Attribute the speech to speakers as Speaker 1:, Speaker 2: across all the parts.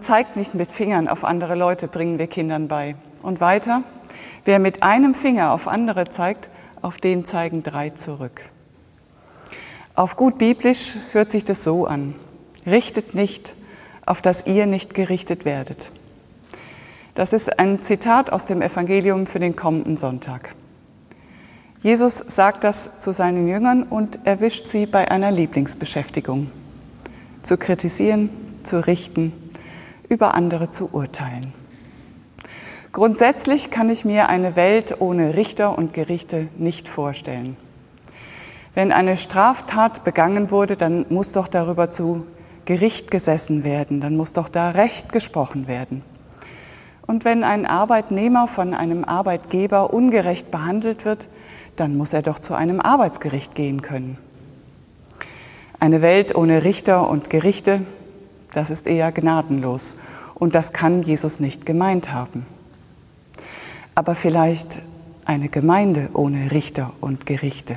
Speaker 1: zeigt nicht mit Fingern auf andere Leute, bringen wir Kindern bei. Und weiter, wer mit einem Finger auf andere zeigt, auf den zeigen drei zurück. Auf gut biblisch hört sich das so an. Richtet nicht, auf dass ihr nicht gerichtet werdet. Das ist ein Zitat aus dem Evangelium für den kommenden Sonntag. Jesus sagt das zu seinen Jüngern und erwischt sie bei einer Lieblingsbeschäftigung. Zu kritisieren, zu richten, über andere zu urteilen. Grundsätzlich kann ich mir eine Welt ohne Richter und Gerichte nicht vorstellen. Wenn eine Straftat begangen wurde, dann muss doch darüber zu Gericht gesessen werden, dann muss doch da Recht gesprochen werden. Und wenn ein Arbeitnehmer von einem Arbeitgeber ungerecht behandelt wird, dann muss er doch zu einem Arbeitsgericht gehen können. Eine Welt ohne Richter und Gerichte, das ist eher gnadenlos. Und das kann Jesus nicht gemeint haben. Aber vielleicht eine Gemeinde ohne Richter und Gerichte.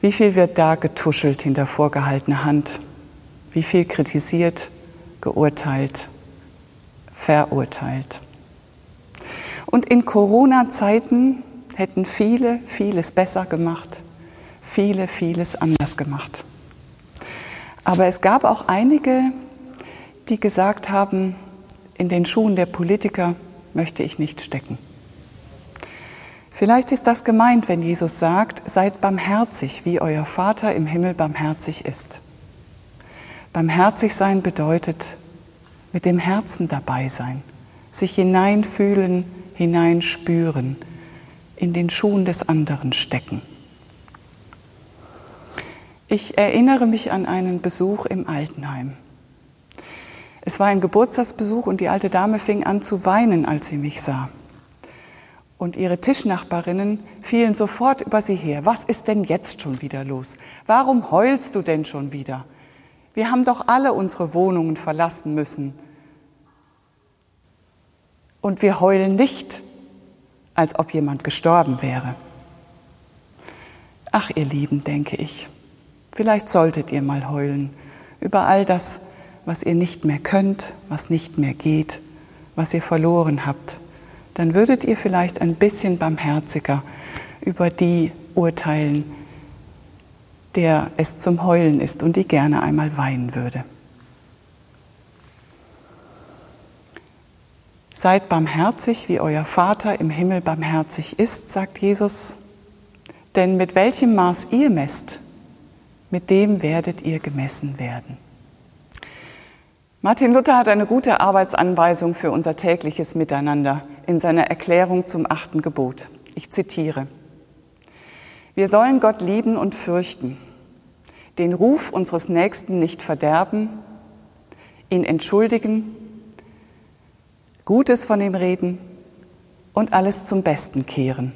Speaker 1: Wie viel wird da getuschelt hinter vorgehaltener Hand? Wie viel kritisiert, geurteilt, verurteilt? Und in Corona-Zeiten hätten viele vieles besser gemacht, viele vieles anders gemacht. Aber es gab auch einige, die gesagt haben, in den Schuhen der Politiker möchte ich nicht stecken. Vielleicht ist das gemeint, wenn Jesus sagt, seid barmherzig, wie euer Vater im Himmel barmherzig ist. Barmherzig sein bedeutet mit dem Herzen dabei sein, sich hineinfühlen, hineinspüren, in den Schuhen des anderen stecken. Ich erinnere mich an einen Besuch im Altenheim. Es war ein Geburtstagsbesuch und die alte Dame fing an zu weinen, als sie mich sah. Und ihre Tischnachbarinnen fielen sofort über sie her. Was ist denn jetzt schon wieder los? Warum heulst du denn schon wieder? Wir haben doch alle unsere Wohnungen verlassen müssen. Und wir heulen nicht, als ob jemand gestorben wäre. Ach, ihr Lieben, denke ich, Vielleicht solltet ihr mal heulen über all das, was ihr nicht mehr könnt, was nicht mehr geht, was ihr verloren habt. Dann würdet ihr vielleicht ein bisschen barmherziger über die urteilen, der es zum Heulen ist und die gerne einmal weinen würde. Seid barmherzig, wie euer Vater im Himmel barmherzig ist, sagt Jesus. Denn mit welchem Maß ihr messt, mit dem werdet ihr gemessen werden. Martin Luther hat eine gute Arbeitsanweisung für unser tägliches Miteinander in seiner Erklärung zum achten Gebot. Ich zitiere. Wir sollen Gott lieben und fürchten, den Ruf unseres Nächsten nicht verderben, ihn entschuldigen, Gutes von ihm reden und alles zum Besten kehren.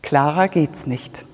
Speaker 1: Klarer geht's nicht.